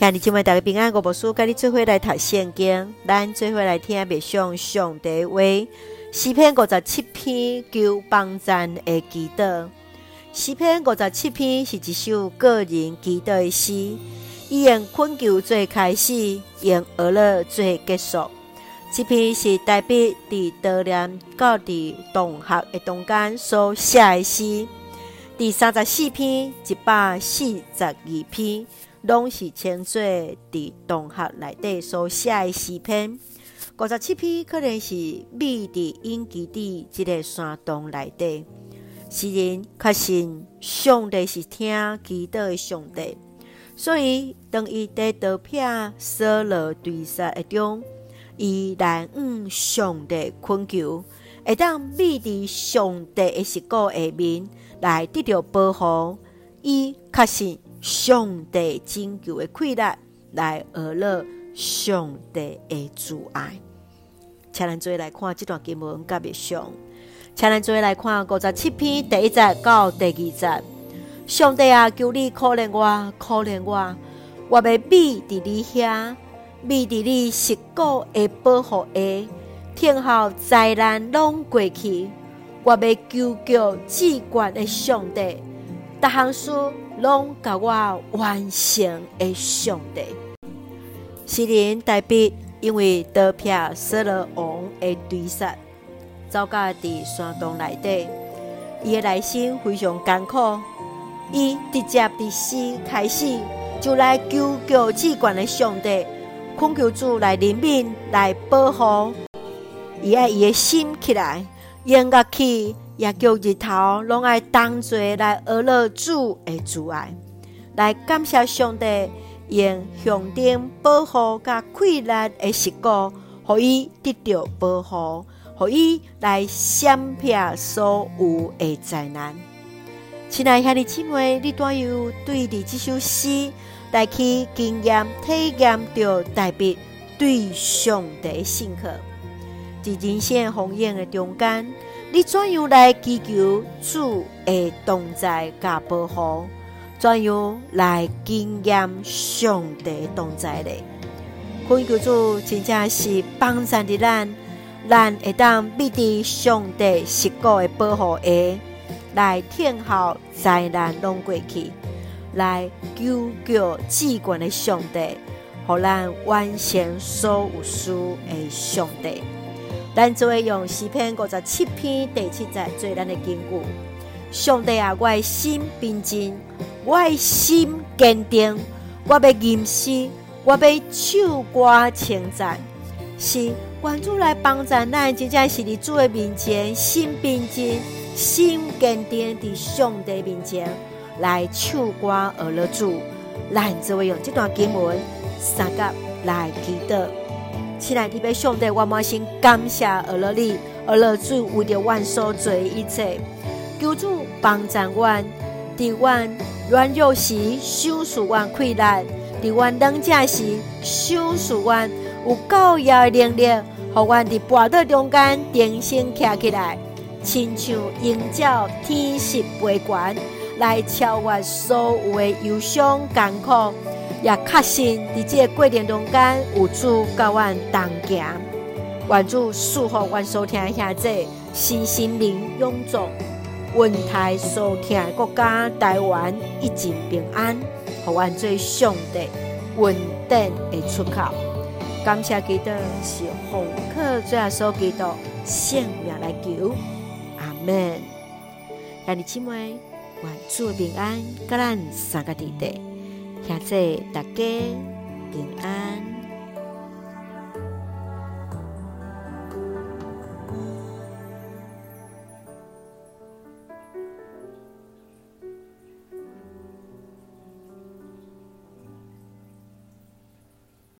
兄弟姊妹大家平安，我无输，跟你做伙来读圣经，咱做伙来听默想上帝话。诗篇五十七篇求帮赞的祈祷，诗篇五十七篇是一首个人祈祷的诗，以用困求做开始，用俄勒做结束。这篇是代表伫悼念到伫同学的中间所写的诗。第三十四篇一百四十二篇。拢是称作伫同学内底所写的诗篇，五十七篇可能是秘伫隐基底这个山洞内底。诗人确信上帝是听祈祷的上帝，所以当伊在刀片扫落堆沙的中，伊来向上帝恳求，会当秘伫上帝的十个下面来得到保护。伊确信。上帝拯救的气力来俄勒上帝的主爱，请咱做来看这段经文甲默想，请咱做来看五十七篇第一节到第二节。上帝啊，求你可怜我，可怜我，我要秘伫你遐，秘伫你十个的保护下，天候灾难拢过去，我要求救至高的上帝，逐项事。拢甲我完成的上帝，诗人。代笔因为刀片扫罗王的追杀，走到伫山洞内底，伊的内心非常艰苦。伊直接伫诗开始就来求救至高的上帝，恳求主来怜悯来保护，伊爱伊的心起来，演乐起。也叫日头拢爱同齐来娱乐主的主爱，来感谢上帝用上顶保护甲气力的实果，互伊得到保护，互伊来闪避所有的灾难。亲爱兄弟姊妹，你都有对伫这首诗来去经验体验着代表对上帝的信靠，在人生风雨的中间。你怎样来祈求主的同在甲保护？怎样来经验上帝同在呢？恳求主真正是帮助的咱，咱会当必伫上帝十个的保护下，来听候灾难拢过去，来求救至高的上帝，互咱完成所有事的上帝。咱做会用诗篇五十七篇第七节做咱的根据。上帝啊，我的心平静，我的心坚定，我要吟诗，我要唱歌称赞。是愿主来帮助咱，真正是伫主的面前，心平静，心坚定，伫上帝面前来唱歌而乐主。咱做会用这段经文三甲来祈祷。亲爱的上帝，我满心感谢俄勒你，俄勒主为着阮所做的一切，求主帮助阮，伫阮软弱时赏赐阮气力，伫阮软弱时赏赐阮有够要的能力，互阮伫跋倒中间重新站起来，亲像鹰鸟天势飞悬，来超越所有的忧伤艰苦。也确信伫即个过程中间，有主甲阮同行，愿主赐福阮所听的兄弟，身心灵永驻，阮台所听的国家台湾一直平安，互阮做上帝稳定的出口。感谢基督是红客最后所基督性命来求，阿门。兄弟姊妹，愿主平安，甲咱三个弟弟。谢谢大家平安。